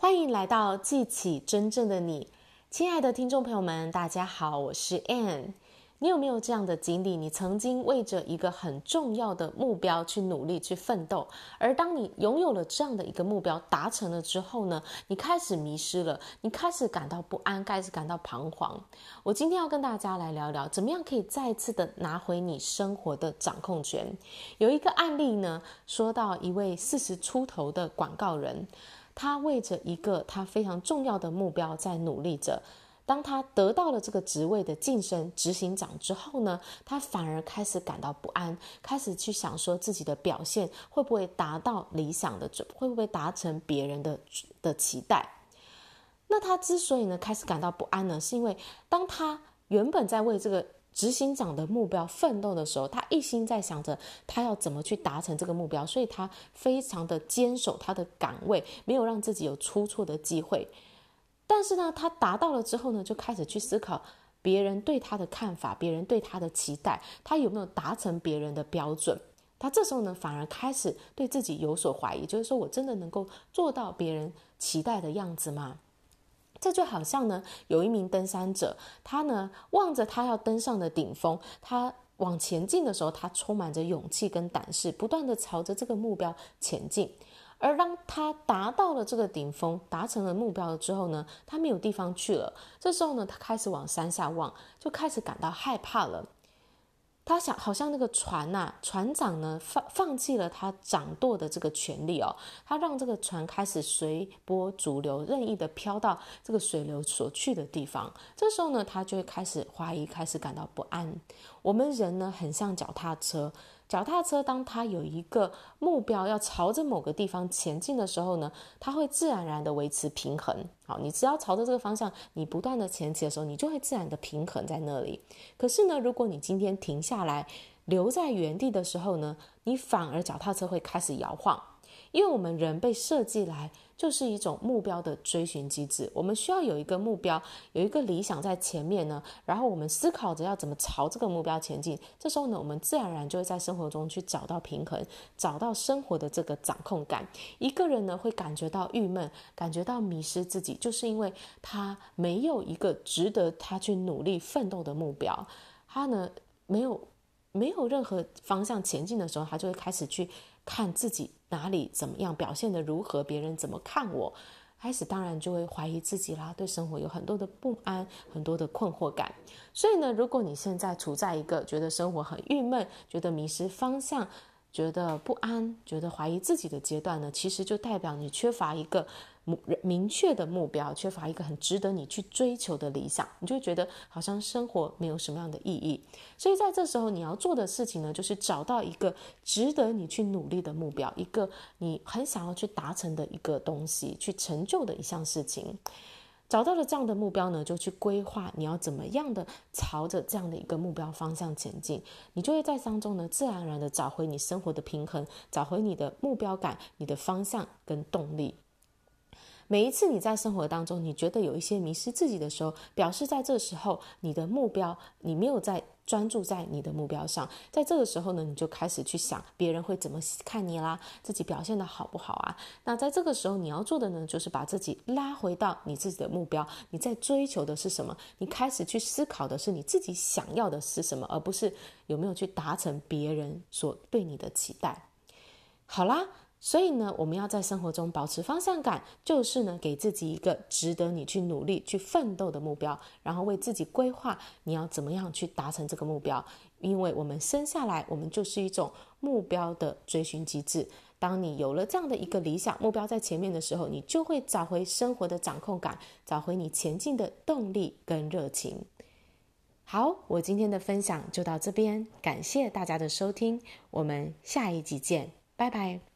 欢迎来到记起真正的你，亲爱的听众朋友们，大家好，我是 Ann。你有没有这样的经历？你曾经为着一个很重要的目标去努力、去奋斗，而当你拥有了这样的一个目标达成了之后呢，你开始迷失了，你开始感到不安，开始感到彷徨。我今天要跟大家来聊聊，怎么样可以再次的拿回你生活的掌控权。有一个案例呢，说到一位四十出头的广告人，他为着一个他非常重要的目标在努力着。当他得到了这个职位的晋升，执行长之后呢，他反而开始感到不安，开始去想说自己的表现会不会达到理想的，会不会达成别人的的期待。那他之所以呢开始感到不安呢，是因为当他原本在为这个执行长的目标奋斗的时候，他一心在想着他要怎么去达成这个目标，所以他非常的坚守他的岗位，没有让自己有出错的机会。但是呢，他达到了之后呢，就开始去思考别人对他的看法，别人对他的期待，他有没有达成别人的标准？他这时候呢，反而开始对自己有所怀疑，就是说我真的能够做到别人期待的样子吗？这就好像呢，有一名登山者，他呢望着他要登上的顶峰，他往前进的时候，他充满着勇气跟胆识，不断的朝着这个目标前进。而当他达到了这个顶峰，达成了目标了之后呢，他没有地方去了。这时候呢，他开始往山下望，就开始感到害怕了。他想，好像那个船呐、船长呢放放弃了他掌舵的这个权利哦，他让这个船开始随波逐流，任意的飘到这个水流所去的地方。这时候呢，他就会开始怀疑，开始感到不安。我们人呢，很像脚踏车。脚踏车，当它有一个目标要朝着某个地方前进的时候呢，它会自然而然的维持平衡。好，你只要朝着这个方向，你不断的前进的时候，你就会自然的平衡在那里。可是呢，如果你今天停下来，留在原地的时候呢，你反而脚踏车会开始摇晃。因为我们人被设计来就是一种目标的追寻机制，我们需要有一个目标，有一个理想在前面呢，然后我们思考着要怎么朝这个目标前进。这时候呢，我们自然而然就会在生活中去找到平衡，找到生活的这个掌控感。一个人呢会感觉到郁闷，感觉到迷失自己，就是因为他没有一个值得他去努力奋斗的目标，他呢没有没有任何方向前进的时候，他就会开始去看自己。哪里怎么样表现得如何？别人怎么看我？开始当然就会怀疑自己啦，对生活有很多的不安，很多的困惑感。所以呢，如果你现在处在一个觉得生活很郁闷、觉得迷失方向、觉得不安、觉得怀疑自己的阶段呢，其实就代表你缺乏一个。明确的目标，缺乏一个很值得你去追求的理想，你就会觉得好像生活没有什么样的意义。所以在这时候，你要做的事情呢，就是找到一个值得你去努力的目标，一个你很想要去达成的一个东西，去成就的一项事情。找到了这样的目标呢，就去规划你要怎么样的朝着这样的一个目标方向前进。你就会在当中呢，自然而然的找回你生活的平衡，找回你的目标感、你的方向跟动力。每一次你在生活当中，你觉得有一些迷失自己的时候，表示在这时候你的目标，你没有在专注在你的目标上。在这个时候呢，你就开始去想别人会怎么看你啦，自己表现得好不好啊？那在这个时候你要做的呢，就是把自己拉回到你自己的目标，你在追求的是什么？你开始去思考的是你自己想要的是什么，而不是有没有去达成别人所对你的期待。好啦。所以呢，我们要在生活中保持方向感，就是呢，给自己一个值得你去努力、去奋斗的目标，然后为自己规划你要怎么样去达成这个目标。因为我们生下来，我们就是一种目标的追寻机制。当你有了这样的一个理想目标在前面的时候，你就会找回生活的掌控感，找回你前进的动力跟热情。好，我今天的分享就到这边，感谢大家的收听，我们下一集见，拜拜。